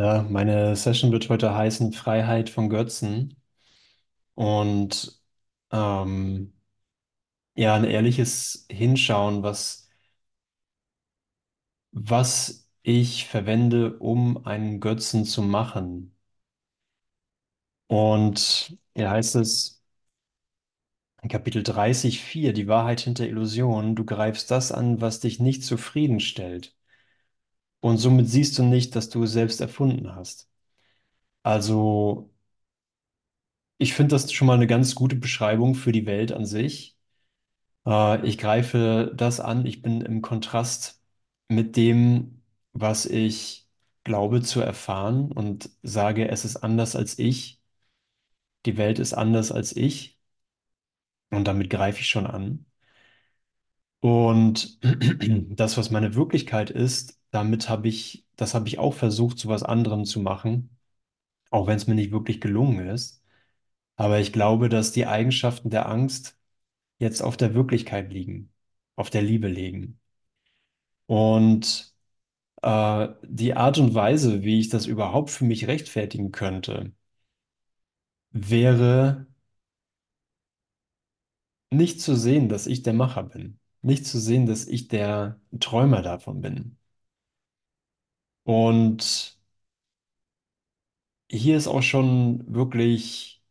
Ja, meine Session wird heute heißen Freiheit von Götzen und ähm, ja, ein ehrliches Hinschauen, was, was ich verwende, um einen Götzen zu machen. Und hier heißt es in Kapitel 30,4, die Wahrheit hinter Illusionen, du greifst das an, was dich nicht zufriedenstellt. Und somit siehst du nicht, dass du es selbst erfunden hast. Also, ich finde das schon mal eine ganz gute Beschreibung für die Welt an sich. Äh, ich greife das an, ich bin im Kontrast mit dem, was ich glaube zu erfahren und sage, es ist anders als ich, die Welt ist anders als ich und damit greife ich schon an. Und das, was meine Wirklichkeit ist, damit habe ich, das habe ich auch versucht, zu was anderem zu machen, auch wenn es mir nicht wirklich gelungen ist. Aber ich glaube, dass die Eigenschaften der Angst jetzt auf der Wirklichkeit liegen, auf der Liebe liegen. Und Äh, die Art und Weise, wie ich das überhaupt für mich rechtfertigen könnte, wäre nicht zu sehen, dass ich der Macher bin. Nicht zu sehen, dass ich der Träumer davon bin. Und hier ist auch schon wirklich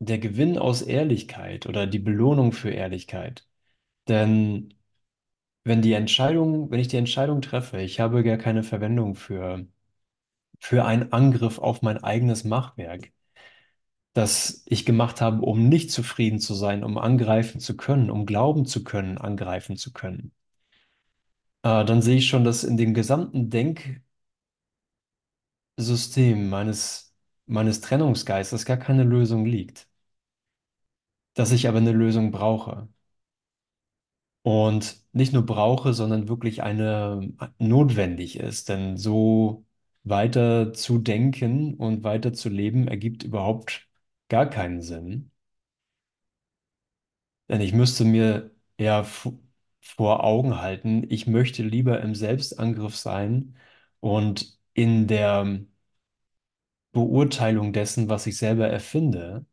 der Gewinn aus Ehrlichkeit oder die Belohnung für Ehrlichkeit. Denn wenn die Entscheidung, wenn ich die Entscheidung treffe, ich habe gar keine Verwendung für, für einen Angriff auf mein eigenes Machwerk. Das ich gemacht habe, um nicht zufrieden zu sein, um angreifen zu können, um glauben zu können, angreifen zu können, äh, dann sehe ich schon, dass in dem gesamten Denksystem meines, meines Trennungsgeistes gar keine Lösung liegt, dass ich aber eine Lösung brauche. Und nicht nur brauche, sondern wirklich eine notwendig ist. Denn so weiter zu denken und weiter zu leben ergibt überhaupt gar keinen Sinn. Denn ich müsste mir ja vor Augen halten, ich möchte lieber im Selbstangriff sein und in der Beurteilung dessen, was ich selber erfinde,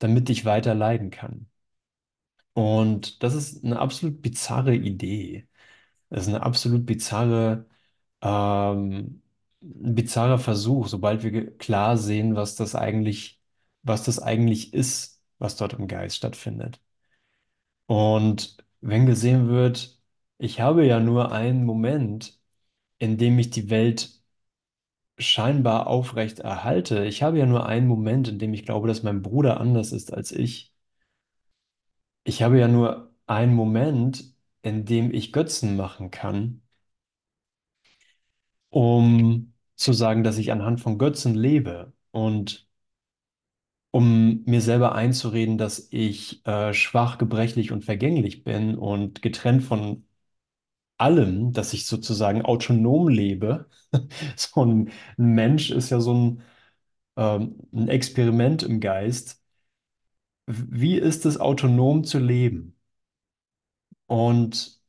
damit ich weiter leiden kann. Und das ist eine absolut bizarre Idee. Das ist eine absolut bizarre, ähm, ein bizarrer Versuch, sobald wir klar sehen, was das eigentlich, was das eigentlich ist, was dort im Geist stattfindet. Und wenn gesehen wird, ich habe ja nur einen Moment, in dem ich die Welt scheinbar aufrecht erhalte. Ich habe ja nur einen Moment, in dem ich glaube, dass mein Bruder anders ist als ich. Ich habe ja nur einen Moment, in dem ich Götzen machen kann, um zu sagen, dass ich anhand von Götzen lebe und um mir selber einzureden, dass ich äh, schwach, gebrechlich und vergänglich bin und getrennt von allem, dass ich sozusagen autonom lebe. So ein Mensch ist ja so ein, ähm, ein Experiment im Geist. Wie ist es, autonom zu leben? Und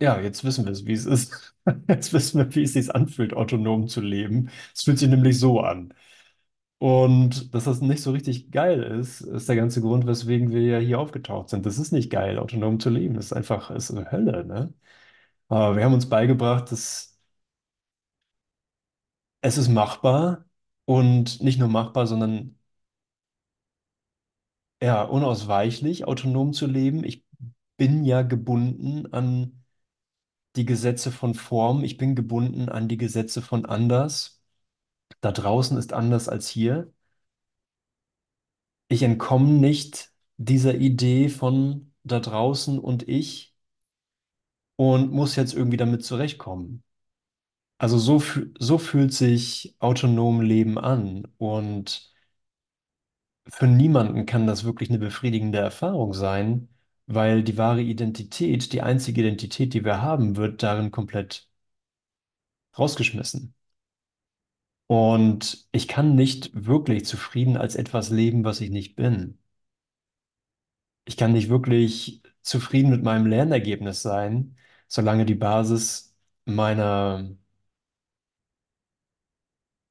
ja, jetzt wissen wir es, wie es ist. Jetzt wissen wir, wie es sich anfühlt, autonom zu leben. Es fühlt sich nämlich so an. Und dass das nicht so richtig geil ist, ist der ganze Grund, weswegen wir ja hier aufgetaucht sind. Das ist nicht geil, autonom zu leben. Das ist einfach, ist eine Hölle, ne? Aber wir haben uns beigebracht, dass Es ist machbar und nicht nur machbar, sondern ja, unausweichlich autonom zu leben. Ich bin ja gebunden an die Gesetze von Form. Ich bin gebunden an die Gesetze von anders. Da draußen ist anders als hier. Ich entkomme nicht dieser Idee von da draußen und ich und muss jetzt irgendwie damit zurechtkommen. Also so, so fühlt sich autonom Leben an und für niemanden kann das wirklich eine befriedigende Erfahrung sein, weil die wahre Identität, die einzige Identität, die wir haben, wird darin komplett rausgeschmissen. Und ich kann nicht wirklich zufrieden als etwas leben, was ich nicht bin. Ich kann nicht wirklich zufrieden mit meinem Lernergebnis sein, solange die Basis meiner,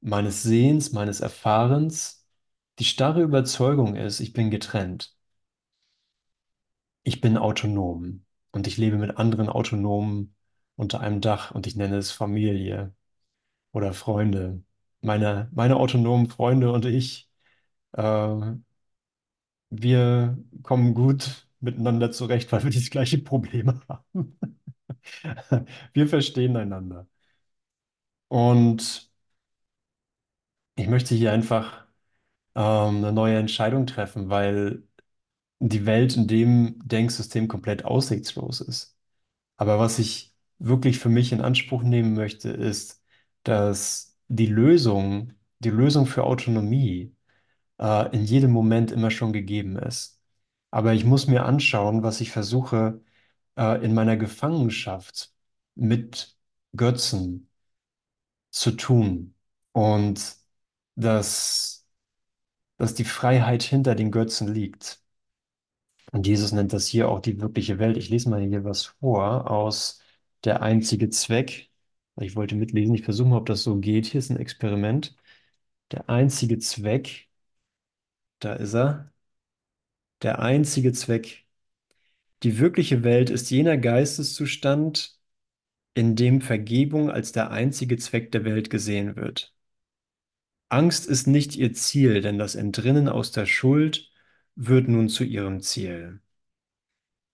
meines Sehens, meines Erfahrens die starre Überzeugung ist, ich bin getrennt, ich bin autonom und ich lebe mit anderen Autonomen unter einem Dach und ich nenne es Familie oder Freunde. Meine, meine autonomen Freunde und ich, äh, wir kommen gut miteinander zurecht, weil wir die gleichen Probleme haben. Wir verstehen einander. Und ich möchte hier einfach ähm, eine neue Entscheidung treffen, weil die Welt in dem Denksystem komplett aussichtslos ist. Aber was ich wirklich für mich in Anspruch nehmen möchte, ist, dass die Lösung, die Lösung für Autonomie äh, in jedem Moment immer schon gegeben ist. Aber ich muss mir anschauen, was ich versuche, äh, in meiner Gefangenschaft mit Götzen zu tun. Und dass, dass die Freiheit hinter den Götzen liegt. Und Jesus nennt das hier auch die wirkliche Welt. Ich lese mal hier was vor aus Der einzige Zweck. Ich wollte mitlesen, ich versuche mal, ob das so geht. Hier ist ein Experiment. Der einzige Zweck, da ist er. Der einzige Zweck. Die wirkliche Welt ist jener Geisteszustand, in dem Vergebung als der einzige Zweck der Welt gesehen wird. Angst ist nicht ihr Ziel, denn das Entrinnen aus der Schuld wird nun zu ihrem Ziel.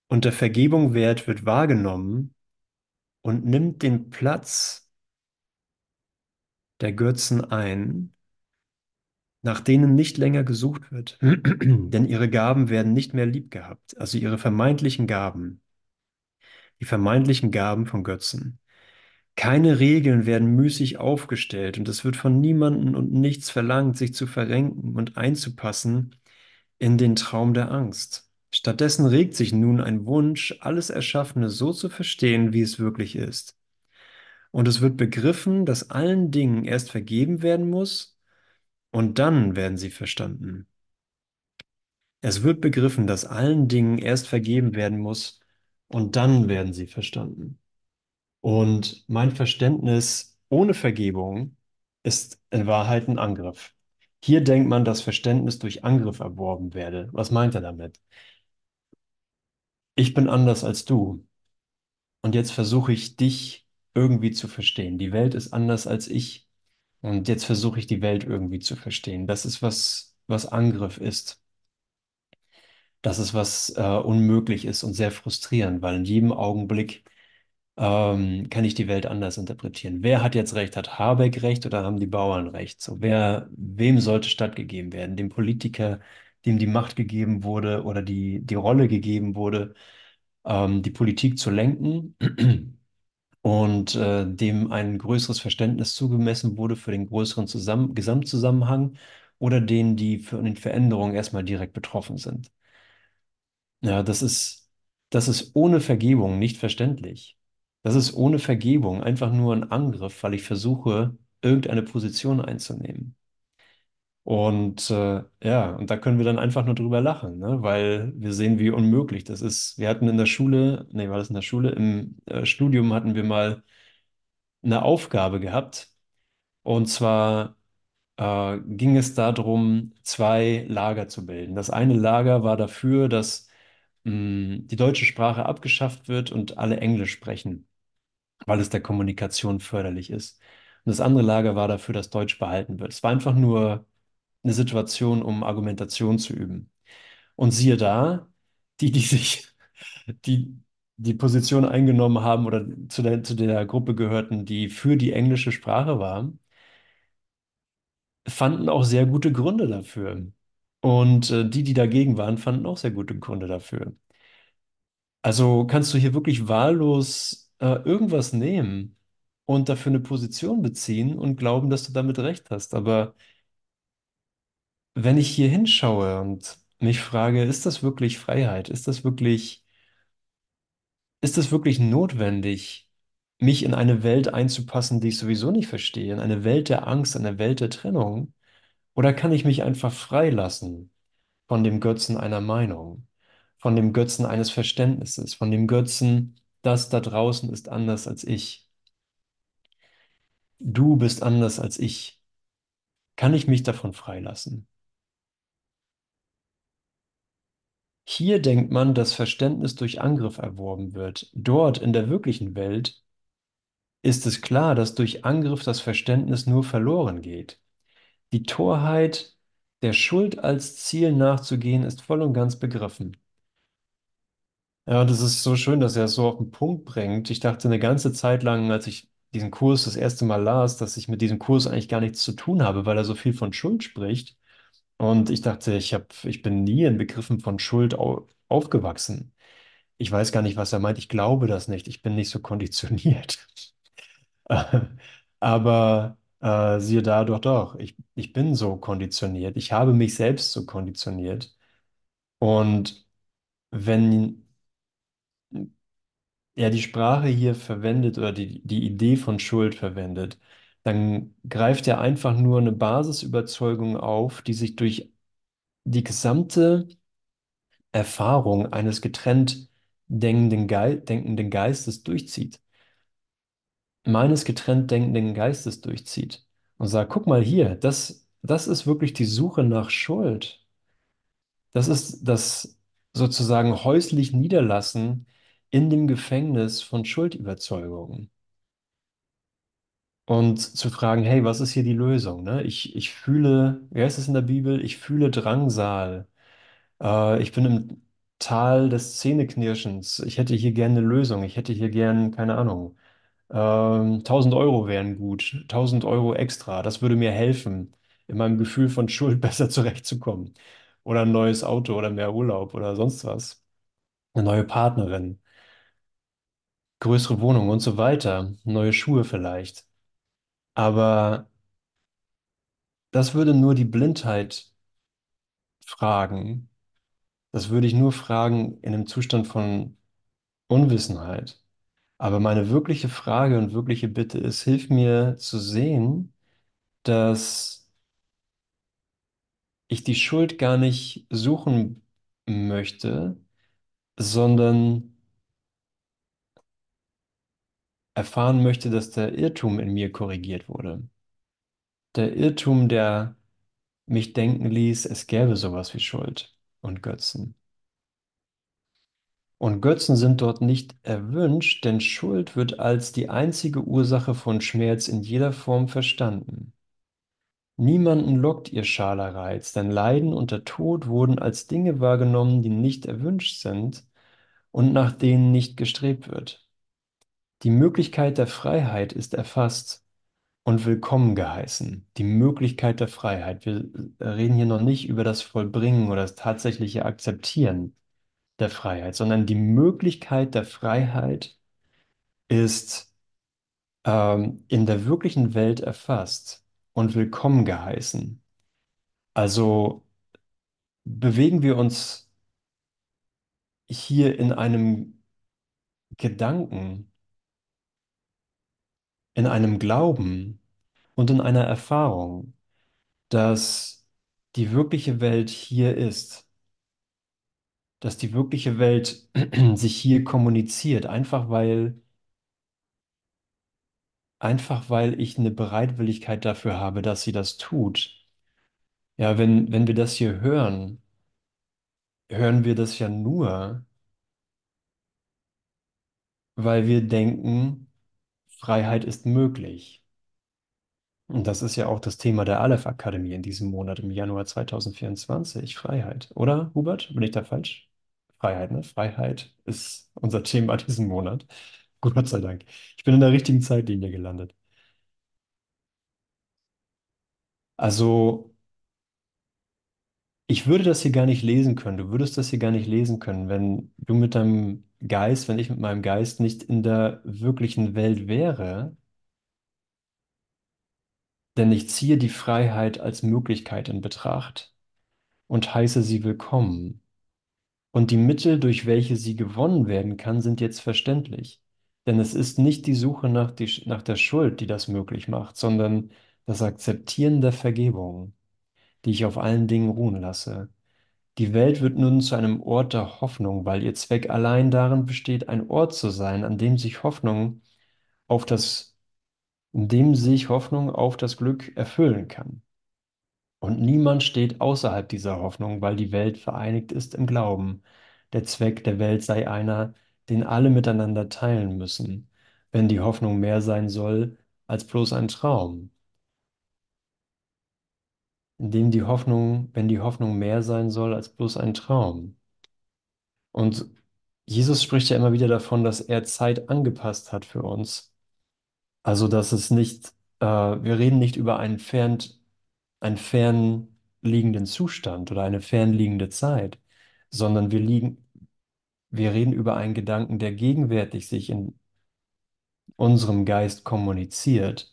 Und der Vergebung Wert wird wahrgenommen und nimmt den Platz der Götzen ein, nach denen nicht länger gesucht wird, denn ihre Gaben werden nicht mehr lieb gehabt, also ihre vermeintlichen Gaben, die vermeintlichen Gaben von Götzen. Keine Regeln werden müßig aufgestellt und es wird von niemanden und nichts verlangt, sich zu verrenken und einzupassen in den Traum der Angst. Stattdessen regt sich nun ein Wunsch, alles Erschaffene so zu verstehen, wie es wirklich ist. Und es wird begriffen, dass allen Dingen erst vergeben werden muss und dann werden sie verstanden. Es wird begriffen, dass allen Dingen erst vergeben werden muss und dann werden sie verstanden. Und mein Verständnis ohne Vergebung ist in Wahrheit ein Angriff. Hier denkt man, dass Verständnis durch Angriff erworben werde. Was meint er damit? Ich bin anders als du. Und jetzt versuche ich dich irgendwie zu verstehen. Die Welt ist anders als ich. Und jetzt versuche ich die Welt irgendwie zu verstehen. Das ist was, was Angriff ist. Das ist was äh, unmöglich ist und sehr frustrierend, weil in jedem Augenblick ähm, kann ich die Welt anders interpretieren. Wer hat jetzt recht? Hat Habeck recht oder haben die Bauern recht? So, wer, wem sollte stattgegeben werden? Dem Politiker, dem die Macht gegeben wurde oder die, die Rolle gegeben wurde, ähm, die Politik zu lenken und äh, dem ein größeres Verständnis zugemessen wurde für den größeren Zusammen Gesamtzusammenhang oder denen, die für den Veränderungen erstmal direkt betroffen sind. Ja, das ist, das ist ohne Vergebung nicht verständlich. Das ist ohne Vergebung einfach nur ein Angriff, weil ich versuche, irgendeine Position einzunehmen. Und äh, ja, und da können wir dann einfach nur drüber lachen, ne? Weil wir sehen, wie unmöglich das ist. Wir hatten in der Schule, nee, war das in der Schule? Im äh, Studium hatten wir mal eine Aufgabe gehabt. Und zwar äh, ging es darum, zwei Lager zu bilden. Das eine Lager war dafür, dass mh, die deutsche Sprache abgeschafft wird und alle Englisch sprechen, weil es der Kommunikation förderlich ist. Und das andere Lager war dafür, dass Deutsch behalten wird. Es war einfach nur eine Situation, um Argumentation zu üben. Und siehe da, die, die sich, die die Position eingenommen haben oder zu der, zu der Gruppe gehörten, die für die englische Sprache waren, fanden auch sehr gute Gründe dafür. Und äh, die, die dagegen waren, fanden auch sehr gute Gründe dafür. Also kannst du hier wirklich wahllos äh, irgendwas nehmen und dafür eine Position beziehen und glauben, dass du damit recht hast. Aber wenn ich hier hinschaue und mich frage, ist das wirklich Freiheit? Ist das wirklich, ist das wirklich notwendig, mich in eine Welt einzupassen, die ich sowieso nicht verstehe, in eine Welt der Angst, in eine Welt der Trennung? Oder kann ich mich einfach freilassen von dem Götzen einer Meinung, von dem Götzen eines Verständnisses, von dem Götzen das da draußen ist anders als ich. Du bist anders als ich. Kann ich mich davon freilassen? Hier denkt man, dass Verständnis durch Angriff erworben wird. Dort in der wirklichen Welt ist es klar, dass durch Angriff das Verständnis nur verloren geht. Die Torheit, der Schuld als Ziel nachzugehen, ist voll und ganz begriffen. Ja, das ist so schön, dass er es so auf den Punkt bringt. Ich dachte eine ganze Zeit lang, als ich diesen Kurs das erste Mal las, dass ich mit diesem Kurs eigentlich gar nichts zu tun habe, weil er so viel von Schuld spricht. Und ich dachte, ich hab, ich bin nie in Begriffen von Schuld au aufgewachsen. Ich weiß gar nicht, was er meint. Ich glaube das nicht. Ich bin nicht so konditioniert. Aber äh, siehe da, doch, doch. Ich, ich bin so konditioniert. Ich habe mich selbst so konditioniert. Und wenn er die Sprache hier verwendet oder die, die Idee von Schuld verwendet, dann greift er einfach nur eine Basisüberzeugung auf, die sich durch die gesamte Erfahrung eines getrennt denkenden, Gei denkenden Geistes durchzieht. Meines getrennt denkenden Geistes durchzieht und sagt, guck mal hier, das, das ist wirklich die Suche nach Schuld. Das ist das sozusagen häuslich Niederlassen in dem Gefängnis von Schuldüberzeugungen. Und zu fragen, hey, was ist hier die Lösung? Ne? Ich, ich fühle, wie heißt es in der Bibel? Ich fühle Drangsal. Äh, ich bin im Tal des Zähneknirschens. Ich hätte hier gerne eine Lösung. Ich hätte hier gern, keine Ahnung, ähm, 1000 Euro wären gut. 1000 Euro extra. Das würde mir helfen, in meinem Gefühl von Schuld besser zurechtzukommen. Oder ein neues Auto oder mehr Urlaub oder sonst was. Eine neue Partnerin, größere Wohnung und so weiter. Neue Schuhe vielleicht. Aber das würde nur die Blindheit fragen. Das würde ich nur fragen in einem Zustand von Unwissenheit. Aber meine wirkliche Frage und wirkliche Bitte ist, hilf mir zu sehen, dass ich die Schuld gar nicht suchen möchte, sondern erfahren möchte, dass der Irrtum in mir korrigiert wurde. Der Irrtum, der mich denken ließ, es gäbe sowas wie Schuld und Götzen. Und Götzen sind dort nicht erwünscht, denn Schuld wird als die einzige Ursache von Schmerz in jeder Form verstanden. Niemanden lockt ihr schaler Reiz, denn Leiden und der Tod wurden als Dinge wahrgenommen, die nicht erwünscht sind und nach denen nicht gestrebt wird. Die Möglichkeit der Freiheit ist erfasst und willkommen geheißen. Die Möglichkeit der Freiheit. Wir reden hier noch nicht über das Vollbringen oder das tatsächliche Akzeptieren der Freiheit, sondern die Möglichkeit der Freiheit ist ähm, in der wirklichen Welt erfasst und willkommen geheißen. Also bewegen wir uns hier in einem Gedanken, in einem Glauben und in einer Erfahrung, dass die wirkliche Welt hier ist, dass die wirkliche Welt sich hier kommuniziert, einfach weil, einfach weil ich eine Bereitwilligkeit dafür habe, dass sie das tut. Ja, wenn, wenn wir das hier hören, hören wir das ja nur, weil wir denken, Freiheit ist möglich. Und das ist ja auch das Thema der Aleph Akademie in diesem Monat im Januar 2024, Freiheit. Oder, Hubert? Bin ich da falsch? Freiheit, ne? Freiheit ist unser Thema diesen Monat. Gott sei Dank. Ich bin in der richtigen Zeitlinie gelandet. Also, ich würde das hier gar nicht lesen können. Du würdest das hier gar nicht lesen können, wenn du mit deinem Geist, wenn ich mit meinem Geist nicht in der wirklichen Welt wäre. Denn ich ziehe die Freiheit als Möglichkeit in Betracht und heiße sie willkommen. Und die Mittel, durch welche sie gewonnen werden kann, sind jetzt verständlich. Denn es ist nicht die Suche nach, die, nach der Schuld, die das möglich macht, sondern das Akzeptieren der Vergebung, die ich auf allen Dingen ruhen lasse. Die Welt wird nun zu einem Ort der Hoffnung, weil ihr Zweck allein darin besteht, ein Ort zu sein, an dem sich Hoffnung auf das, in dem sich Hoffnung auf das Glück erfüllen kann. Und niemand steht außerhalb dieser Hoffnung, weil die Welt vereinigt ist im Glauben. Der Zweck der Welt sei einer, den alle miteinander teilen müssen, wenn die Hoffnung mehr sein soll als bloß ein Traum. In dem die Hoffnung, wenn die Hoffnung mehr sein soll als bloß ein Traum. Und Jesus spricht ja immer wieder davon, dass er Zeit angepasst hat für uns. Also, dass es nicht, äh, wir reden nicht über einen fern, einen fern liegenden Zustand oder eine fernliegende Zeit, sondern wir liegen, wir reden über einen Gedanken, der gegenwärtig sich in unserem Geist kommuniziert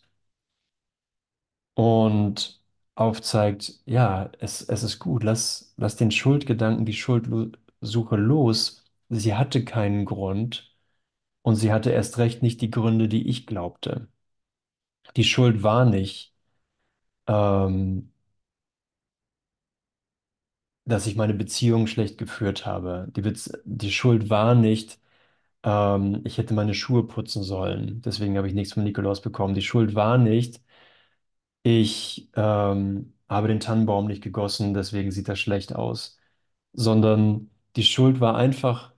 und aufzeigt, ja, es, es ist gut, lass, lass den Schuldgedanken, die Schuldsuche los. Sie hatte keinen Grund und sie hatte erst recht nicht die Gründe, die ich glaubte. Die Schuld war nicht, ähm, dass ich meine Beziehung schlecht geführt habe. Die, Bez die Schuld war nicht, ähm, ich hätte meine Schuhe putzen sollen. Deswegen habe ich nichts von Nikolaus bekommen. Die Schuld war nicht, ich ähm, habe den Tannenbaum nicht gegossen, deswegen sieht das schlecht aus. Sondern die Schuld war einfach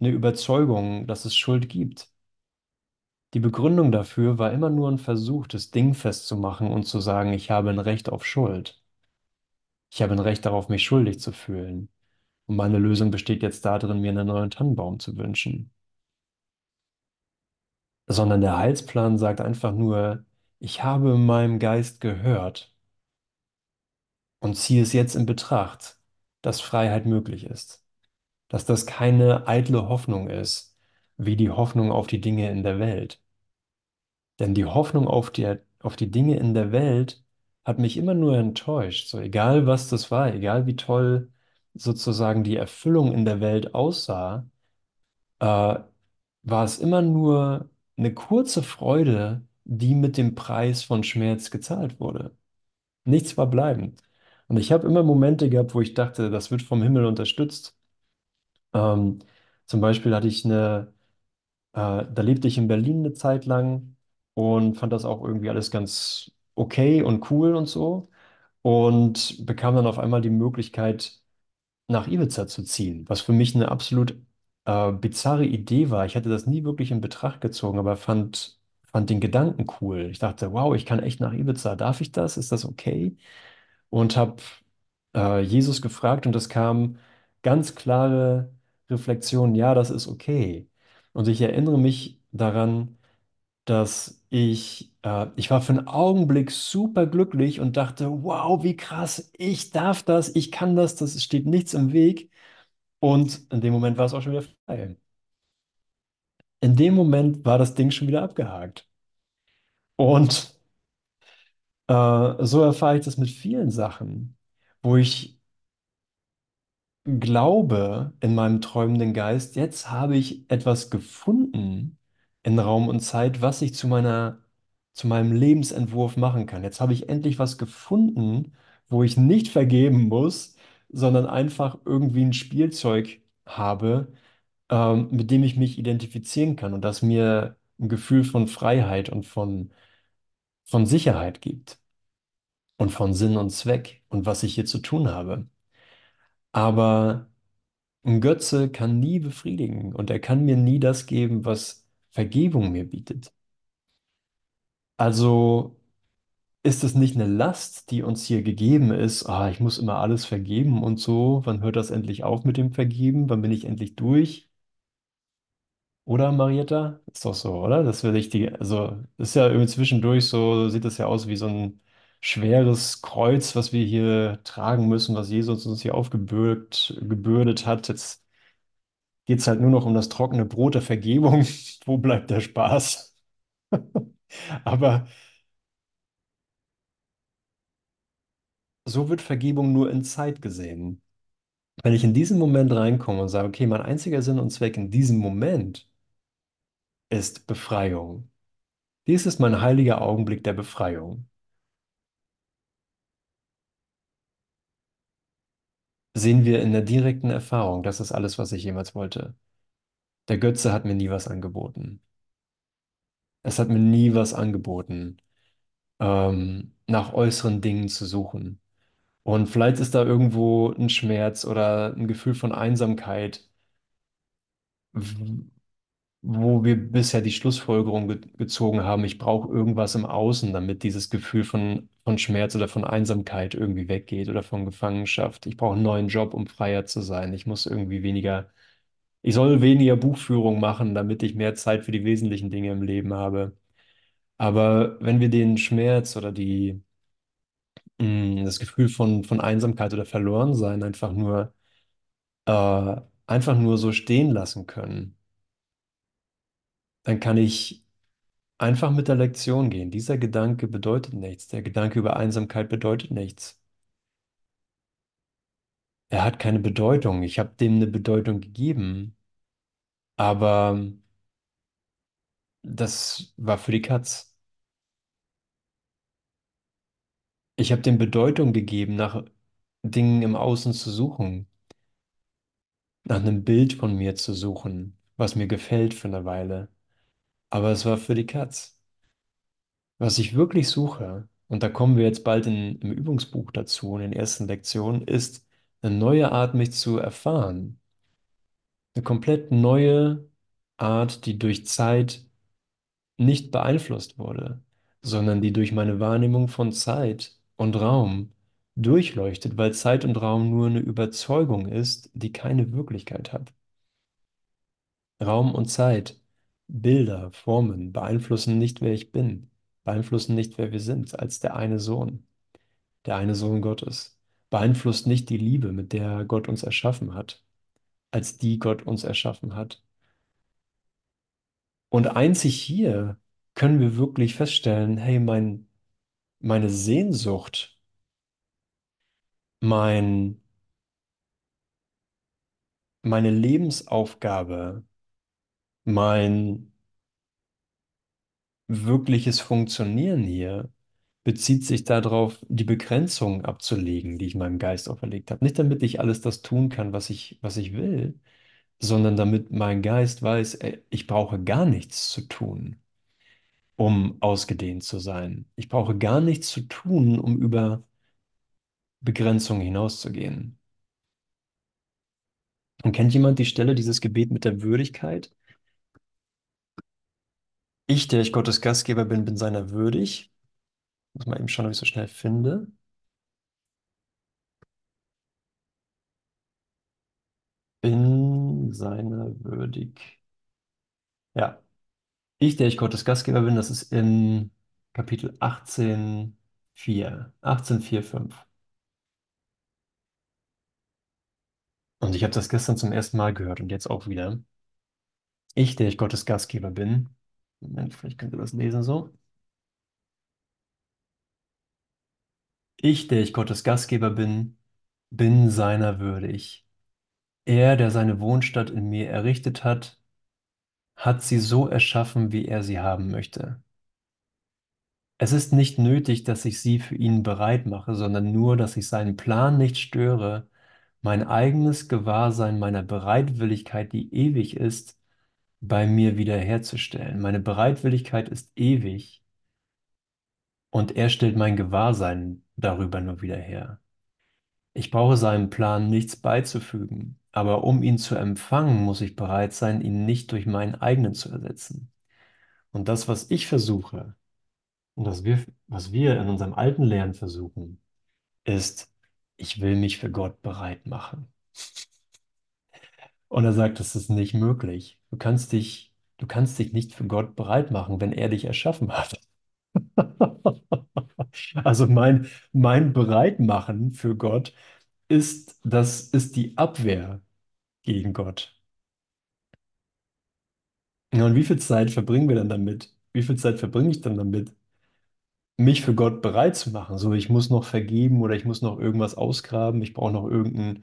eine Überzeugung, dass es Schuld gibt. Die Begründung dafür war immer nur ein Versuch, das Ding festzumachen und zu sagen, ich habe ein Recht auf Schuld. Ich habe ein Recht darauf, mich schuldig zu fühlen. Und meine Lösung besteht jetzt darin, mir einen neuen Tannenbaum zu wünschen. Sondern der Heilsplan sagt einfach nur, ich habe meinem Geist gehört und ziehe es jetzt in Betracht, dass Freiheit möglich ist. Dass das keine eitle Hoffnung ist, wie die Hoffnung auf die Dinge in der Welt. Denn die Hoffnung auf die, auf die Dinge in der Welt hat mich immer nur enttäuscht. So egal, was das war, egal wie toll sozusagen die Erfüllung in der Welt aussah, äh, war es immer nur eine kurze Freude, die mit dem Preis von Schmerz gezahlt wurde. Nichts war bleibend. Und ich habe immer Momente gehabt, wo ich dachte, das wird vom Himmel unterstützt. Ähm, zum Beispiel hatte ich eine, äh, da lebte ich in Berlin eine Zeit lang und fand das auch irgendwie alles ganz okay und cool und so. Und bekam dann auf einmal die Möglichkeit, nach Ibiza zu ziehen, was für mich eine absolut äh, bizarre Idee war. Ich hatte das nie wirklich in Betracht gezogen, aber fand, fand den Gedanken cool. Ich dachte, wow, ich kann echt nach Ibiza. Darf ich das? Ist das okay? Und habe äh, Jesus gefragt und es kam ganz klare Reflexion, ja, das ist okay. Und ich erinnere mich daran, dass ich, äh, ich war für einen Augenblick super glücklich und dachte, wow, wie krass, ich darf das, ich kann das, das steht nichts im Weg. Und in dem Moment war es auch schon wieder frei. In dem Moment war das Ding schon wieder abgehakt. Und äh, so erfahre ich das mit vielen Sachen, wo ich glaube in meinem träumenden Geist, jetzt habe ich etwas gefunden in Raum und Zeit, was ich zu meiner, zu meinem Lebensentwurf machen kann. Jetzt habe ich endlich was gefunden, wo ich nicht vergeben muss, sondern einfach irgendwie ein Spielzeug habe, ähm, mit dem ich mich identifizieren kann und das mir ein Gefühl von Freiheit und von, von Sicherheit gibt und von Sinn und Zweck und was ich hier zu tun habe. Aber ein Götze kann nie befriedigen und er kann mir nie das geben, was Vergebung mir bietet. Also ist es nicht eine Last, die uns hier gegeben ist, ah, ich muss immer alles vergeben und so, wann hört das endlich auf mit dem Vergeben, wann bin ich endlich durch? Oder, Marietta? Ist doch so, oder? Das will ich die, also, ist ja irgendwie zwischendurch so, sieht das ja aus wie so ein schweres Kreuz, was wir hier tragen müssen, was Jesus uns hier aufgebürdet, gebürdet hat. Jetzt geht es halt nur noch um das trockene Brot der Vergebung. Wo bleibt der Spaß? Aber so wird Vergebung nur in Zeit gesehen. Wenn ich in diesen Moment reinkomme und sage, okay, mein einziger Sinn und Zweck in diesem Moment ist Befreiung. Dies ist mein heiliger Augenblick der Befreiung. sehen wir in der direkten Erfahrung, das ist alles, was ich jemals wollte. Der Götze hat mir nie was angeboten. Es hat mir nie was angeboten, ähm, nach äußeren Dingen zu suchen. Und vielleicht ist da irgendwo ein Schmerz oder ein Gefühl von Einsamkeit, wo wir bisher die Schlussfolgerung ge gezogen haben, ich brauche irgendwas im Außen, damit dieses Gefühl von, von Schmerz oder von Einsamkeit irgendwie weggeht oder von Gefangenschaft. Ich brauche einen neuen Job, um freier zu sein. Ich muss irgendwie weniger, ich soll weniger Buchführung machen, damit ich mehr Zeit für die wesentlichen Dinge im Leben habe. Aber wenn wir den Schmerz oder die, mh, das Gefühl von, von Einsamkeit oder Verlorensein einfach nur, äh, einfach nur so stehen lassen können, dann kann ich einfach mit der Lektion gehen. Dieser Gedanke bedeutet nichts. Der Gedanke über Einsamkeit bedeutet nichts. Er hat keine Bedeutung. Ich habe dem eine Bedeutung gegeben, aber das war für die Katz. Ich habe dem Bedeutung gegeben, nach Dingen im Außen zu suchen, nach einem Bild von mir zu suchen, was mir gefällt für eine Weile. Aber es war für die Katz. Was ich wirklich suche, und da kommen wir jetzt bald in, im Übungsbuch dazu, in den ersten Lektionen, ist eine neue Art, mich zu erfahren. Eine komplett neue Art, die durch Zeit nicht beeinflusst wurde, sondern die durch meine Wahrnehmung von Zeit und Raum durchleuchtet, weil Zeit und Raum nur eine Überzeugung ist, die keine Wirklichkeit hat. Raum und Zeit, Bilder, Formen beeinflussen nicht, wer ich bin, beeinflussen nicht, wer wir sind, als der eine Sohn, der eine Sohn Gottes, beeinflusst nicht die Liebe, mit der Gott uns erschaffen hat, als die Gott uns erschaffen hat. Und einzig hier können wir wirklich feststellen, hey, mein, meine Sehnsucht, mein, meine Lebensaufgabe, mein wirkliches Funktionieren hier bezieht sich darauf, die Begrenzungen abzulegen, die ich meinem Geist auferlegt habe. Nicht damit ich alles das tun kann, was ich, was ich will, sondern damit mein Geist weiß, ich brauche gar nichts zu tun, um ausgedehnt zu sein. Ich brauche gar nichts zu tun, um über Begrenzungen hinauszugehen. Und kennt jemand die Stelle, dieses Gebet mit der Würdigkeit? Ich, der ich Gottes Gastgeber bin, bin seiner würdig. Muss mal eben schauen, ob ich so schnell finde. Bin seiner würdig. Ja, ich, der ich Gottes Gastgeber bin, das ist in Kapitel 18, 4. 18, 4, 5. Und ich habe das gestern zum ersten Mal gehört und jetzt auch wieder. Ich, der ich Gottes Gastgeber bin. Moment, vielleicht könnt ihr das lesen so. Ich, der ich Gottes Gastgeber bin, bin seiner würdig. Er, der seine Wohnstatt in mir errichtet hat, hat sie so erschaffen, wie er sie haben möchte. Es ist nicht nötig, dass ich sie für ihn bereit mache, sondern nur, dass ich seinen Plan nicht störe, mein eigenes Gewahrsein meiner Bereitwilligkeit, die ewig ist, bei mir wiederherzustellen. Meine Bereitwilligkeit ist ewig und er stellt mein Gewahrsein darüber nur wieder her. Ich brauche seinem Plan nichts beizufügen, aber um ihn zu empfangen, muss ich bereit sein, ihn nicht durch meinen eigenen zu ersetzen. Und das, was ich versuche, und das wir, was wir in unserem alten Lernen versuchen, ist, ich will mich für Gott bereit machen. Und er sagt, das ist nicht möglich. Du kannst dich, du kannst dich nicht für Gott bereit machen, wenn er dich erschaffen hat. Also mein, mein Bereitmachen für Gott ist, das ist die Abwehr gegen Gott. Und wie viel Zeit verbringen wir dann damit? Wie viel Zeit verbringe ich dann damit, mich für Gott bereit zu machen? So, ich muss noch vergeben oder ich muss noch irgendwas ausgraben, ich brauche noch irgendein,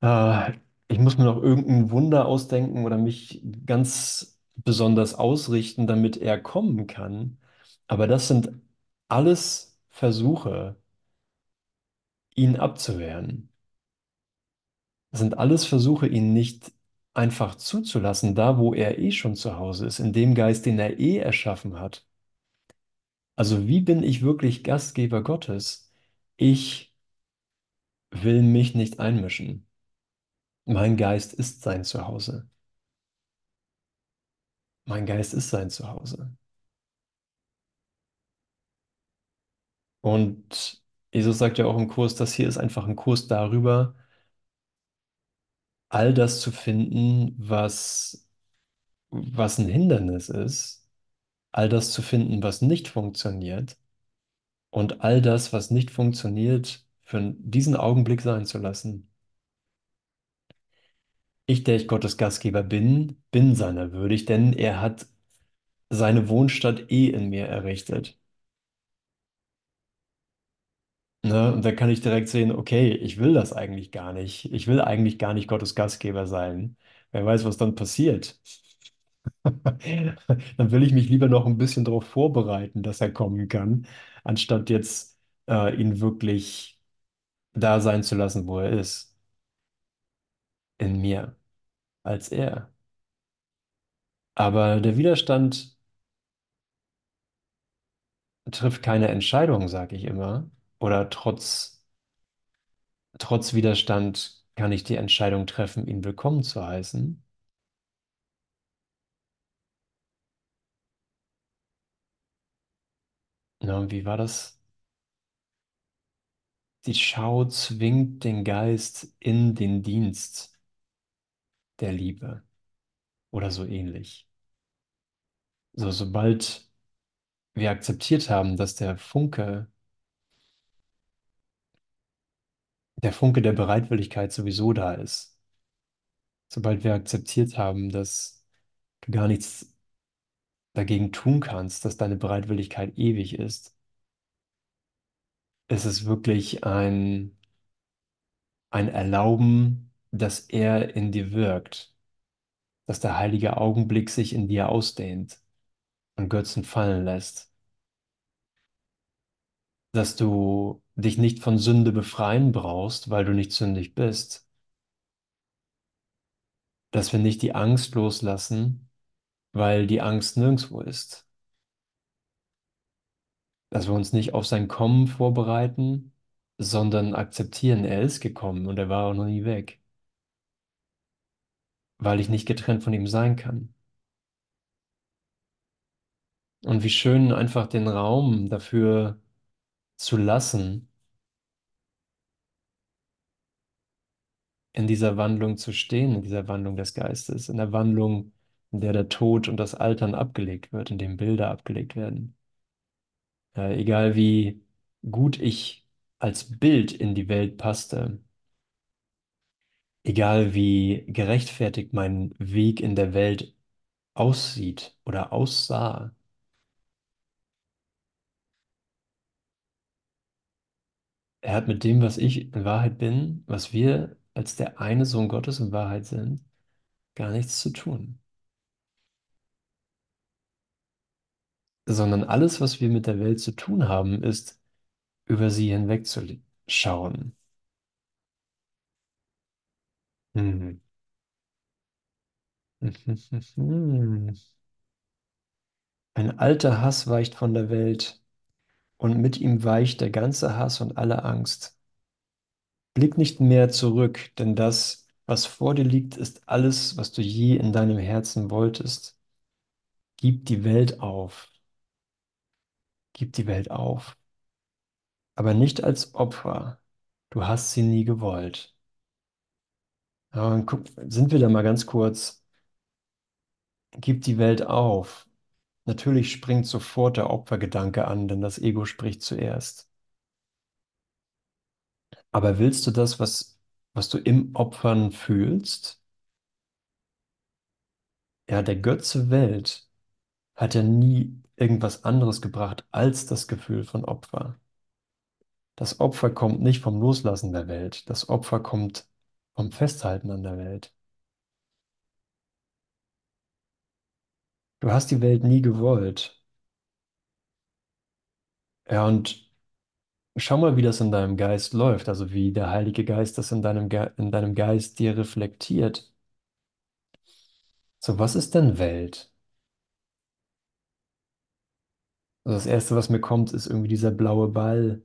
äh, ich muss mir noch irgendein Wunder ausdenken oder mich ganz besonders ausrichten, damit er kommen kann. Aber das sind alles Versuche, ihn abzuwehren. Das sind alles Versuche, ihn nicht einfach zuzulassen, da wo er eh schon zu Hause ist, in dem Geist, den er eh erschaffen hat. Also wie bin ich wirklich Gastgeber Gottes? Ich will mich nicht einmischen. Mein Geist ist sein Zuhause. Mein Geist ist sein Zuhause. Und Jesus sagt ja auch im Kurs, das hier ist einfach ein Kurs darüber, all das zu finden, was, was ein Hindernis ist, all das zu finden, was nicht funktioniert und all das, was nicht funktioniert, für diesen Augenblick sein zu lassen. Ich, der ich Gottes Gastgeber bin, bin seiner würdig, denn er hat seine Wohnstatt eh in mir errichtet. Ne? Und da kann ich direkt sehen, okay, ich will das eigentlich gar nicht. Ich will eigentlich gar nicht Gottes Gastgeber sein. Wer weiß, was dann passiert. Dann will ich mich lieber noch ein bisschen darauf vorbereiten, dass er kommen kann, anstatt jetzt äh, ihn wirklich da sein zu lassen, wo er ist, in mir, als er. Aber der Widerstand trifft keine Entscheidung, sage ich immer. Oder trotz, trotz Widerstand kann ich die Entscheidung treffen, ihn willkommen zu heißen. Na, und wie war das? Die Schau zwingt den Geist in den Dienst der Liebe oder so ähnlich. So, sobald wir akzeptiert haben, dass der Funke, der Funke der Bereitwilligkeit sowieso da ist, sobald wir akzeptiert haben, dass du gar nichts dagegen tun kannst, dass deine Bereitwilligkeit ewig ist, ist es wirklich ein, ein Erlauben, dass er in dir wirkt, dass der heilige Augenblick sich in dir ausdehnt und Götzen fallen lässt, dass du dich nicht von Sünde befreien brauchst, weil du nicht sündig bist, dass wir nicht die Angst loslassen, weil die Angst nirgendwo ist, dass wir uns nicht auf sein Kommen vorbereiten, sondern akzeptieren, er ist gekommen und er war auch noch nie weg, weil ich nicht getrennt von ihm sein kann. Und wie schön einfach den Raum dafür zu lassen, in dieser Wandlung zu stehen, in dieser Wandlung des Geistes, in der Wandlung, in der der Tod und das Altern abgelegt wird, in dem Bilder abgelegt werden. Ja, egal wie gut ich als Bild in die Welt passte, egal wie gerechtfertigt mein Weg in der Welt aussieht oder aussah, er hat mit dem, was ich in Wahrheit bin, was wir als der eine Sohn Gottes in Wahrheit sind, gar nichts zu tun. Sondern alles, was wir mit der Welt zu tun haben, ist, über sie hinwegzuschauen. Hm. Ein alter Hass weicht von der Welt, und mit ihm weicht der ganze Hass und alle Angst. Blick nicht mehr zurück, denn das, was vor dir liegt, ist alles, was du je in deinem Herzen wolltest. Gib die Welt auf. Gib die Welt auf. Aber nicht als Opfer. Du hast sie nie gewollt. Ja, sind wir da mal ganz kurz. Gib die Welt auf. Natürlich springt sofort der Opfergedanke an, denn das Ego spricht zuerst. Aber willst du das, was, was du im Opfern fühlst? Ja, der Götze Welt hat ja nie irgendwas anderes gebracht als das Gefühl von Opfer. Das Opfer kommt nicht vom Loslassen der Welt, das Opfer kommt vom Festhalten an der Welt. Du hast die Welt nie gewollt. Ja, und Schau mal, wie das in deinem Geist läuft, also wie der Heilige Geist das in deinem, Ge in deinem Geist dir reflektiert. So, was ist denn Welt? Also das Erste, was mir kommt, ist irgendwie dieser blaue Ball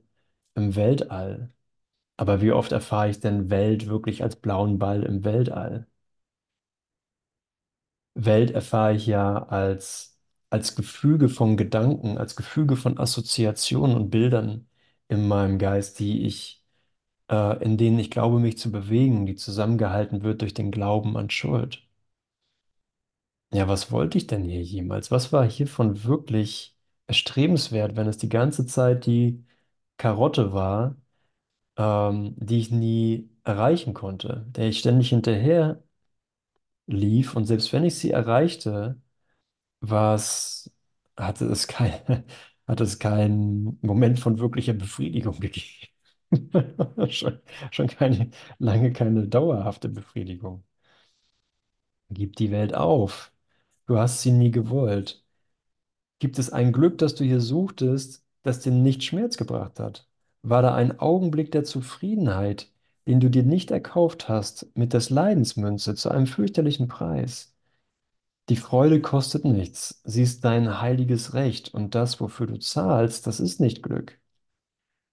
im Weltall. Aber wie oft erfahre ich denn Welt wirklich als blauen Ball im Weltall? Welt erfahre ich ja als, als Gefüge von Gedanken, als Gefüge von Assoziationen und Bildern in meinem Geist, die ich, äh, in denen ich glaube, mich zu bewegen, die zusammengehalten wird durch den Glauben an Schuld. Ja, was wollte ich denn hier jemals? Was war hiervon wirklich erstrebenswert, wenn es die ganze Zeit die Karotte war, ähm, die ich nie erreichen konnte, der ich ständig hinterher lief und selbst wenn ich sie erreichte, war es, hatte es kein, hatte es keinen Moment von wirklicher Befriedigung gegeben. Schon, schon keine, lange keine dauerhafte Befriedigung. Gib die Welt auf. Du hast sie nie gewollt. Gibt es ein Glück, das du hier suchtest, das dir nicht Schmerz gebracht hat? War da ein Augenblick der Zufriedenheit, den du dir nicht erkauft hast, mit des Leidens Münze zu einem fürchterlichen Preis? Die Freude kostet nichts, sie ist dein heiliges Recht, und das, wofür du zahlst, das ist nicht Glück.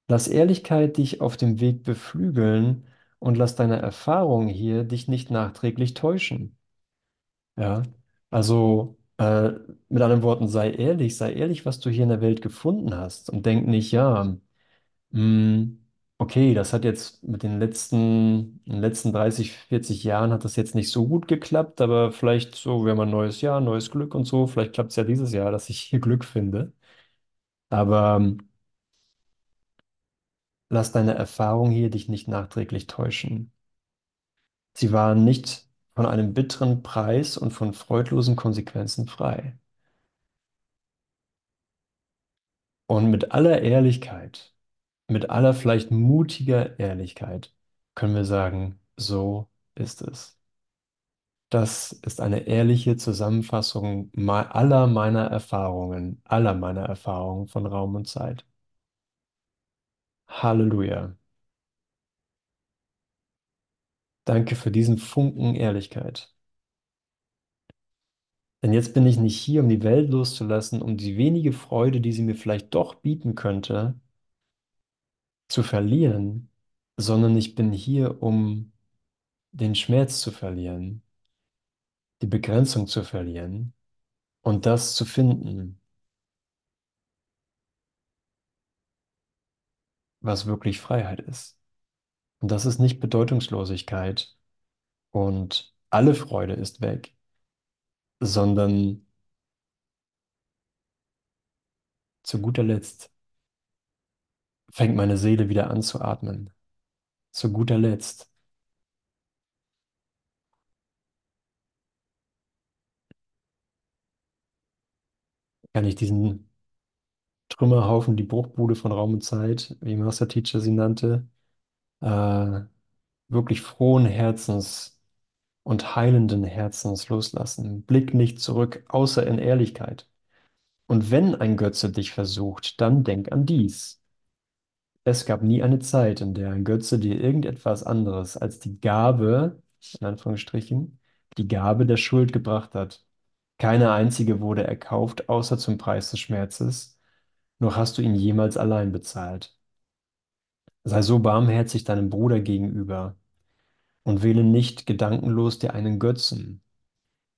Lass Ehrlichkeit dich auf dem Weg beflügeln und lass deine Erfahrung hier dich nicht nachträglich täuschen. Ja, also äh, mit anderen Worten, sei ehrlich, sei ehrlich, was du hier in der Welt gefunden hast und denk nicht, ja, mh, okay, das hat jetzt mit den letzten, in den letzten 30, 40 Jahren hat das jetzt nicht so gut geklappt, aber vielleicht so, wir haben ein neues Jahr, neues Glück und so, vielleicht klappt es ja dieses Jahr, dass ich hier Glück finde. Aber ähm, lass deine Erfahrung hier dich nicht nachträglich täuschen. Sie waren nicht von einem bitteren Preis und von freudlosen Konsequenzen frei. Und mit aller Ehrlichkeit, mit aller vielleicht mutiger Ehrlichkeit können wir sagen, so ist es. Das ist eine ehrliche Zusammenfassung me- aller meiner Erfahrungen, aller meiner Erfahrungen von Raum und Zeit. Halleluja. Danke für diesen Funken Ehrlichkeit. Denn jetzt bin ich nicht hier, um die Welt loszulassen, um die wenige Freude, die sie mir vielleicht doch bieten könnte, zu verlieren, sondern ich bin hier, um den Schmerz zu verlieren, die Begrenzung zu verlieren und das zu finden, was wirklich Freiheit ist. Und das ist nicht Bedeutungslosigkeit und alle Freude ist weg, sondern zu guter Letzt fängt meine Seele wieder an zu atmen. Zu guter Letzt kann ich diesen Trümmerhaufen, die Bruchbude von Raum und Zeit, wie Master Teacher sie nannte, äh, wirklich frohen Herzens und heilenden Herzens loslassen. Blick nicht zurück, außer in Ehrlichkeit. Und wenn ein Götze dich versucht, dann denk an dies. Es gab nie eine Zeit, in der ein Götze dir irgendetwas anderes als die Gabe, in Anführungsstrichen, die Gabe der Schuld gebracht hat. Keine einzige wurde erkauft, außer zum Preis des Schmerzes, noch hast du ihn jemals allein bezahlt. Sei so barmherzig deinem Bruder gegenüber und wähle nicht gedankenlos dir einen Götzen.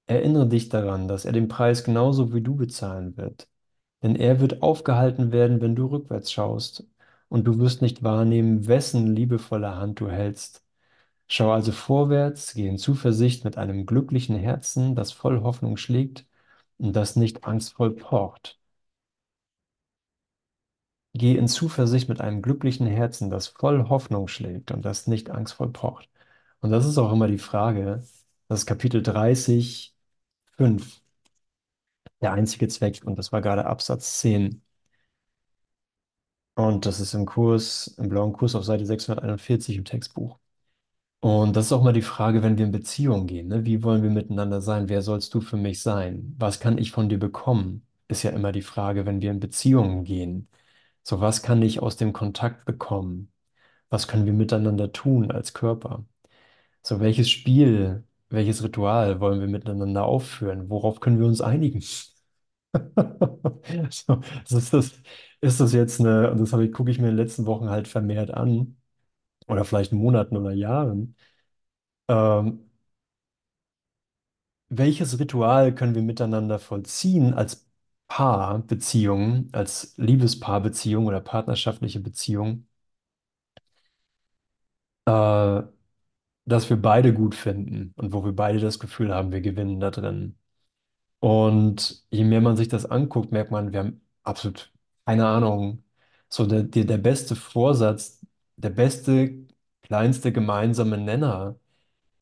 Erinnere dich daran, dass er den Preis genauso wie du bezahlen wird. Denn er wird aufgehalten werden, wenn du rückwärts schaust, und du wirst nicht wahrnehmen, wessen liebevolle Hand du hältst. Schau also vorwärts, geh in Zuversicht mit einem glücklichen Herzen, das voll Hoffnung schlägt und das nicht angstvoll pocht. Geh in Zuversicht mit einem glücklichen Herzen, das voll Hoffnung schlägt und das nicht angstvoll pocht. Und das ist auch immer die Frage, das ist Kapitel 30, 5, der einzige Zweck, und das war gerade Absatz 10. Und das ist im Kurs, im blauen Kurs auf Seite 641 im Textbuch. Und das ist auch mal die Frage, wenn wir in Beziehung gehen, ne? Wie wollen wir miteinander sein? Wer sollst du für mich sein? Was kann ich von dir bekommen? Ist ja immer die Frage, wenn wir in Beziehungen gehen. So, was kann ich aus dem Kontakt bekommen? Was können wir miteinander tun als Körper? So, welches Spiel, welches Ritual wollen wir miteinander aufführen? Worauf können wir uns einigen? So, also ist das, ist das jetzt eine, und das ich, gucke ich mir in den letzten Wochen halt vermehrt an, oder vielleicht Monaten oder Jahren. Ähm, welches Ritual können wir miteinander vollziehen als Paarbeziehung, als Liebespaarbeziehung oder partnerschaftliche Beziehung, äh, das wir beide gut finden und wo wir beide das Gefühl haben, wir gewinnen da drin. Und je mehr man sich das anguckt, merkt man, wir haben absolut keine Ahnung. So der, der, der beste Vorsatz, der beste, kleinste gemeinsame Nenner,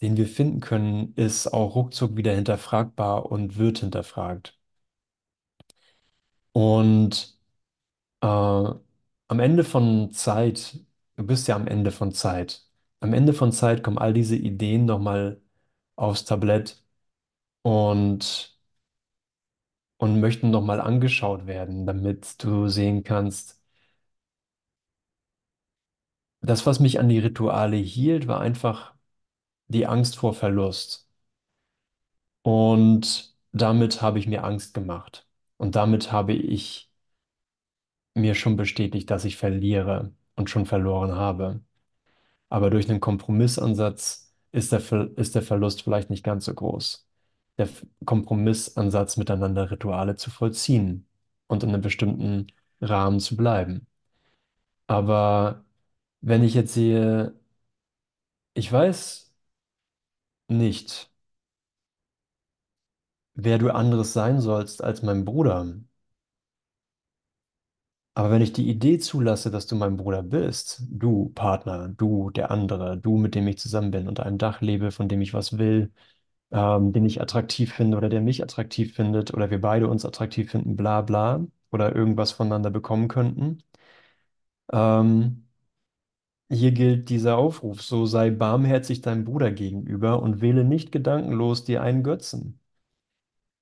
den wir finden können, ist auch ruckzuck wieder hinterfragbar und wird hinterfragt. Und äh, am Ende von Zeit, du bist ja am Ende von Zeit, am Ende von Zeit kommen all diese Ideen nochmal aufs Tablett und und möchten nochmal angeschaut werden, damit du sehen kannst, das, was mich an die Rituale hielt, war einfach die Angst vor Verlust. Und damit habe ich mir Angst gemacht. Und damit habe ich mir schon bestätigt, dass ich verliere und schon verloren habe. Aber durch einen Kompromissansatz ist der, Ver ist der Verlust vielleicht nicht ganz so groß. Der Kompromissansatz, miteinander Rituale zu vollziehen und in einem bestimmten Rahmen zu bleiben. Aber wenn ich jetzt sehe, ich weiß nicht, wer du anderes sein sollst als mein Bruder, aber wenn ich die Idee zulasse, dass du mein Bruder bist, du Partner, du der andere, du, mit dem ich zusammen bin, unter einem Dach lebe, von dem ich was will, ähm, den ich attraktiv finde oder der mich attraktiv findet oder wir beide uns attraktiv finden, bla bla, oder irgendwas voneinander bekommen könnten, ähm, Hier gilt dieser Aufruf, so sei barmherzig deinem Bruder gegenüber und wähle nicht gedankenlos dir einen Götzen.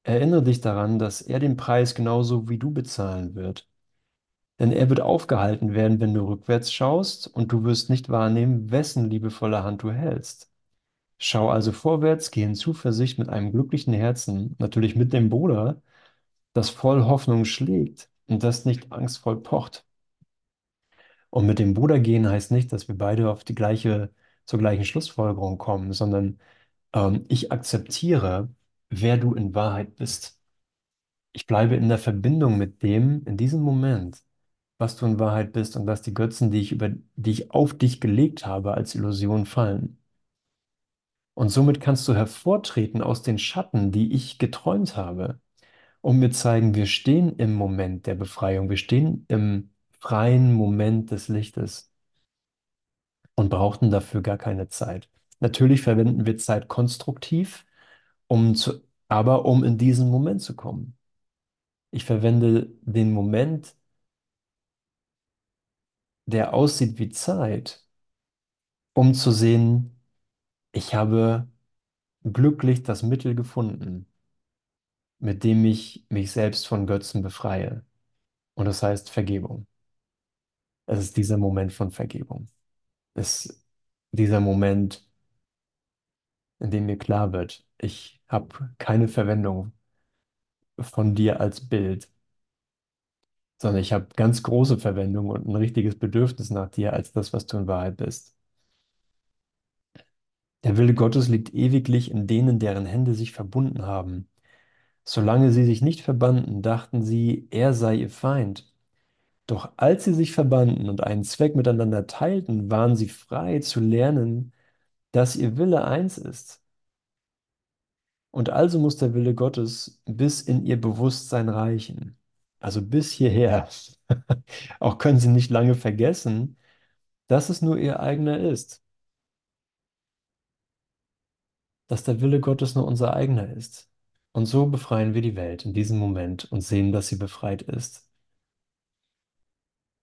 Erinnere dich daran, dass er den Preis genauso wie du bezahlen wird. Denn er wird aufgehalten werden, wenn du rückwärts schaust, und du wirst nicht wahrnehmen, wessen liebevolle Hand du hältst. Schau also vorwärts, geh in Zuversicht mit einem glücklichen Herzen, natürlich mit dem Bruder, das voll Hoffnung schlägt und das nicht angstvoll pocht. Und mit dem Bruder gehen heißt nicht, dass wir beide auf die gleiche, zur gleichen Schlussfolgerung kommen, sondern ähm, ich akzeptiere, wer du in Wahrheit bist. Ich bleibe in der Verbindung mit dem, in diesem Moment, was du in Wahrheit bist und dass die Götzen, die ich über, die ich auf dich gelegt habe, als Illusion fallen. Und somit kannst du hervortreten aus den Schatten, die ich geträumt habe, und mir zeigen, wir stehen im Moment der Befreiung, wir stehen im freien Moment des Lichtes. und brauchten dafür gar keine Zeit. Natürlich verwenden wir Zeit konstruktiv, um zu, aber um in diesen Moment zu kommen. Ich verwende den Moment, der aussieht wie Zeit, um zu sehen, ich habe glücklich das Mittel gefunden, mit dem ich mich selbst von Götzen befreie. Und das heißt Vergebung. Es ist dieser Moment von Vergebung. Es ist dieser Moment, in dem mir klar wird, ich habe keine Verwendung von dir als Bild, sondern ich habe ganz große Verwendung und ein richtiges Bedürfnis nach dir als das, was du in Wahrheit bist. Der Wille Gottes liegt ewiglich in denen, deren Hände sich verbunden haben. Solange sie sich nicht verbanden, dachten sie, er sei ihr Feind. Doch als sie sich verbanden und einen Zweck miteinander teilten, waren sie frei zu lernen, dass ihr Wille eins ist. Und also muss der Wille Gottes bis in ihr Bewusstsein reichen. Also bis hierher. Auch können sie nicht lange vergessen, dass es nur ihr eigener ist, dass der Wille Gottes nur unser eigener ist. Und so befreien wir die Welt in diesem Moment und sehen, dass sie befreit ist.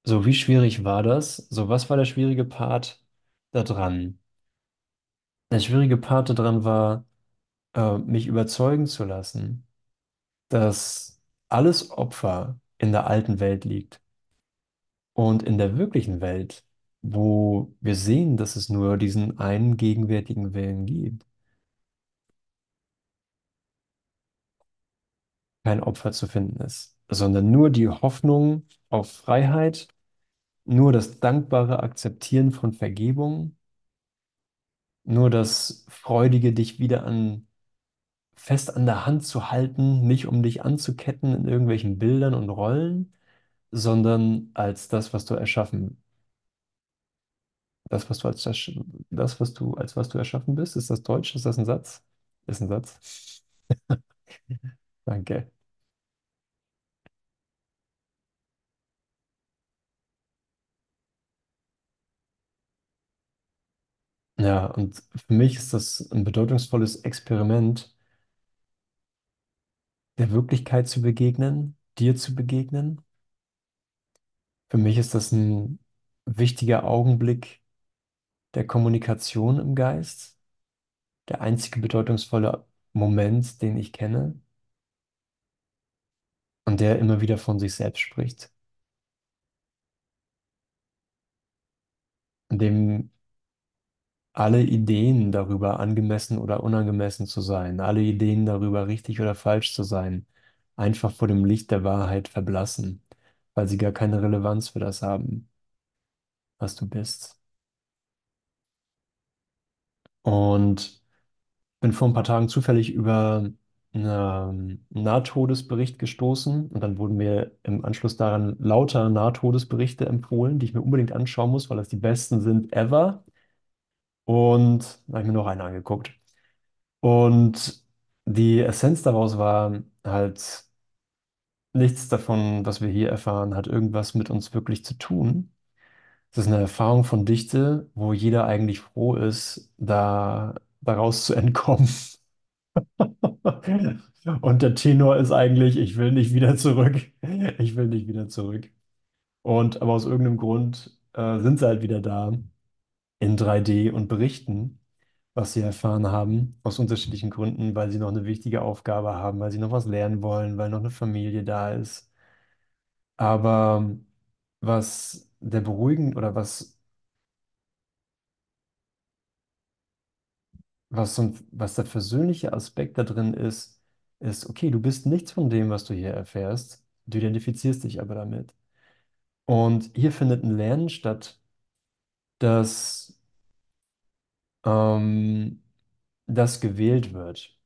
So, wie schwierig war das? So, was war der schwierige Part da dran? Der schwierige Part daran war, äh, mich überzeugen zu lassen, dass alles Opfer in der alten Welt liegt Und in der wirklichen Welt, wo wir sehen, dass es nur diesen einen gegenwärtigen Willen gibt, kein Opfer zu finden ist, sondern nur die Hoffnung auf Freiheit, nur das dankbare Akzeptieren von Vergebung, nur das freudige dich wieder an fest an der Hand zu halten, nicht um dich anzuketten in irgendwelchen Bildern und Rollen, sondern als das, was du erschaffen, das, was du als das, das, was du als was du erschaffen bist. Ist das Deutsch? Ist das ein Satz? Ist ein Satz. Danke. Ja, und für mich ist das ein bedeutungsvolles Experiment, der Wirklichkeit zu begegnen, dir zu begegnen. Für mich ist das ein wichtiger Augenblick der Kommunikation im Geist, der einzige bedeutungsvolle Moment, den ich kenne und der immer wieder von sich selbst spricht, in dem alle Ideen darüber, angemessen oder unangemessen zu sein, alle Ideen darüber, richtig oder falsch zu sein, einfach vor dem Licht der Wahrheit verblassen, weil sie gar keine Relevanz für das haben, was du bist. Und bin vor ein paar Tagen zufällig über einen Nahtodesbericht gestoßen und dann wurden mir im Anschluss daran lauter Nahtodesberichte empfohlen, die ich mir unbedingt anschauen muss, weil das die besten sind ever. Und da habe ich mir noch einen angeguckt. Und die Essenz daraus war halt, nichts davon, was wir hier erfahren, hat irgendwas mit uns wirklich zu tun. Es ist eine Erfahrung von Dichte, wo jeder eigentlich froh ist, da daraus zu entkommen. Und der Tenor ist eigentlich, ich will nicht wieder zurück. Ich will nicht wieder zurück. Und aber aus irgendeinem Grund äh, sind sie halt wieder da in 3D und berichten, was sie erfahren haben, aus unterschiedlichen Gründen, weil sie noch eine wichtige Aufgabe haben, weil sie noch was lernen wollen, weil noch eine Familie da ist. Aber was der beruhigend oder was, was, so ein, was der versöhnliche Aspekt da drin ist, ist, okay, du bist nichts von dem, was du hier erfährst. Du identifizierst dich aber damit. Und hier findet ein Lernen statt, dass ähm, das gewählt wird.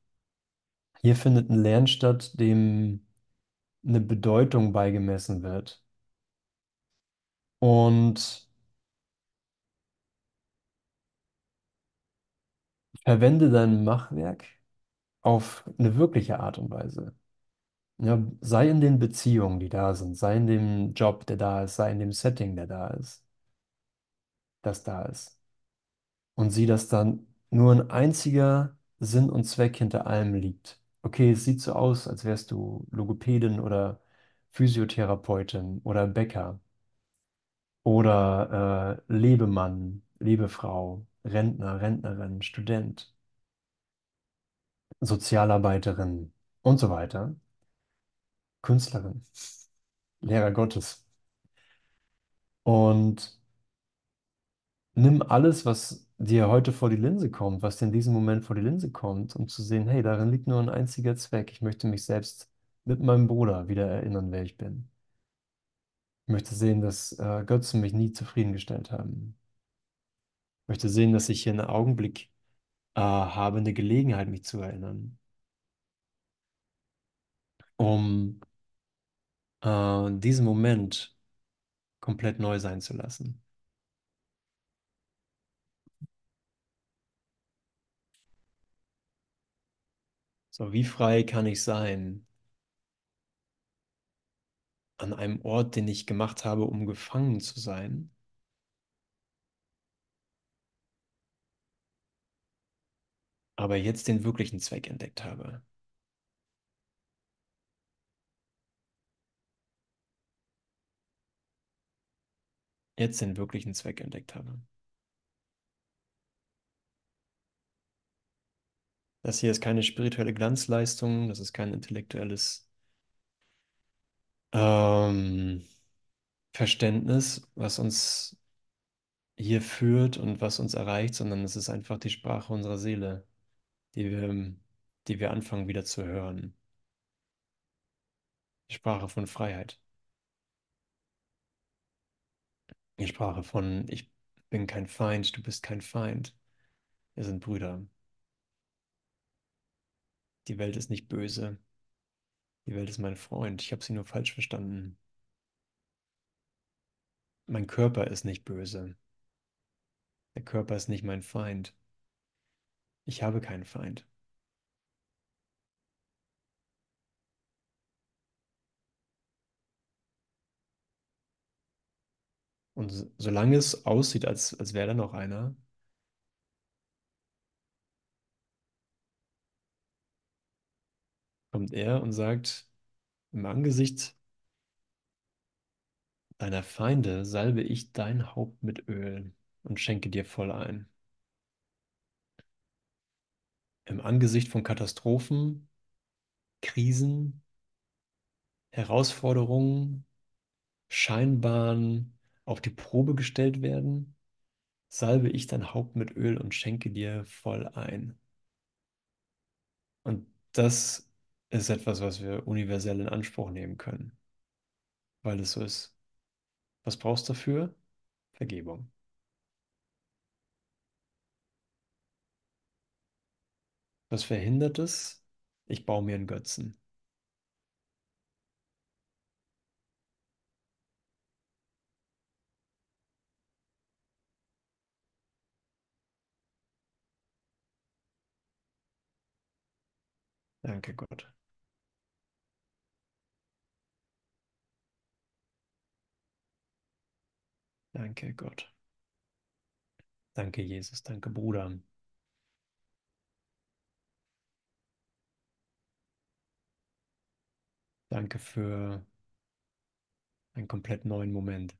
Hier findet ein Lernen statt, dem eine Bedeutung beigemessen wird. Und verwende dein Machwerk auf eine wirkliche Art und Weise. Ja, sei in den Beziehungen, die da sind, sei in dem Job, der da ist, sei in dem Setting, der da ist, das da ist. Und sieh, dass dann nur ein einziger Sinn und Zweck hinter allem liegt. Okay, es sieht so aus, als wärst du Logopädin oder Physiotherapeutin oder Bäcker oder äh, Lebemann, Lebefrau, Rentner, Rentnerin, Student, Sozialarbeiterin und so weiter, Künstlerin, Lehrer Gottes. Und nimm alles, was dir heute vor die Linse kommt, was dir in diesem Moment vor die Linse kommt, um zu sehen, hey, darin liegt nur ein einziger Zweck. Ich möchte mich selbst mit meinem Bruder wieder erinnern, wer ich bin. Ich möchte sehen, dass äh, Götzen mich nie zufriedengestellt haben. Ich möchte sehen, dass ich hier einen Augenblick äh, habe, eine Gelegenheit, mich zu erinnern, um äh, diesen Moment komplett neu sein zu lassen. So, wie frei kann ich sein an einem Ort, den ich gemacht habe, um gefangen zu sein? Aber jetzt den wirklichen Zweck entdeckt habe. Jetzt den wirklichen Zweck entdeckt habe. Das hier ist keine spirituelle Glanzleistung, das ist kein intellektuelles ähm, Verständnis, was uns hier führt und was uns erreicht, sondern es ist einfach die Sprache unserer Seele, die wir, die wir anfangen wieder zu hören. Die Sprache von Freiheit. Die Sprache von ich bin kein Feind, du bist kein Feind. Wir sind Brüder. Die Welt ist nicht böse. Die Welt ist mein Freund. Ich habe sie nur falsch verstanden. Mein Körper ist nicht böse. Der Körper ist nicht mein Feind. Ich habe keinen Feind. Und so- solange es aussieht, als, als wäre da noch einer, kommt er und sagt, im Angesicht deiner Feinde salbe ich dein Haupt mit Öl und schenke dir voll ein. Im Angesicht von Katastrophen, Krisen, Herausforderungen, scheinbaren auf die Probe gestellt werden, salbe ich dein Haupt mit Öl und schenke dir voll ein. Und das ist etwas, was wir universell in Anspruch nehmen können, weil es so ist. Was brauchst du dafür? Vergebung. Was verhindert es? Ich baue mir einen Götzen. Danke Gott. Danke Gott. Danke Jesus. Danke Bruder. Danke für einen komplett neuen Moment.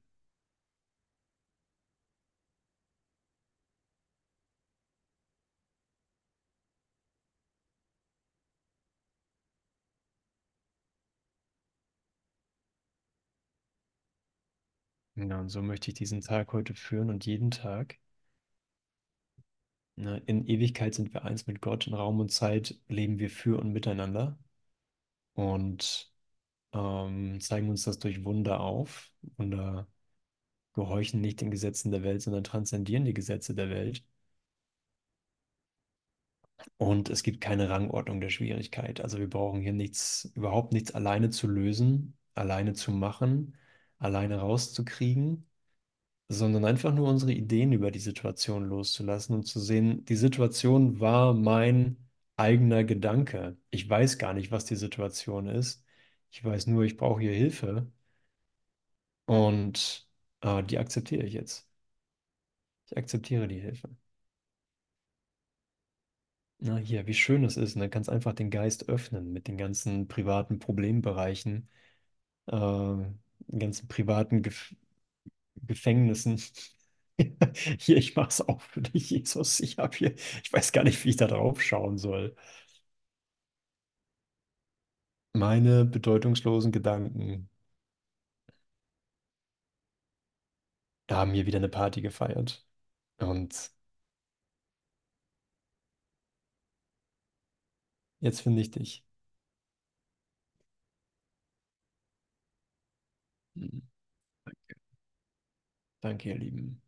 Ja, und so möchte ich diesen Tag heute führen und jeden Tag. Ne, in Ewigkeit sind wir eins mit Gott, in Raum und Zeit leben wir für und miteinander und ähm, zeigen uns das durch Wunder auf. Wunder gehorchen nicht den Gesetzen der Welt, sondern transzendieren die Gesetze der Welt. Und es gibt keine Rangordnung der Schwierigkeit. Also wir brauchen hier nichts, überhaupt nichts alleine zu lösen, alleine zu machen, alleine rauszukriegen, sondern einfach nur unsere Ideen über die Situation loszulassen und zu sehen, die Situation war mein eigener Gedanke. Ich weiß gar nicht, was die Situation ist. Ich weiß nur, ich brauche hier Hilfe und äh, die akzeptiere ich jetzt. Ich akzeptiere die Hilfe. Na, hier, wie schön es ist. Kannst du einfach den Geist öffnen mit den ganzen privaten Problembereichen, äh, den ganzen privaten Gef Gefängnissen. Hier, ich mach's auch für dich, Jesus. Ich habe hier, ich weiß gar nicht, wie ich da drauf schauen soll. Meine bedeutungslosen Gedanken haben hier wieder eine Party gefeiert. Und jetzt finde ich dich. Hm, Danke, ihr Lieben.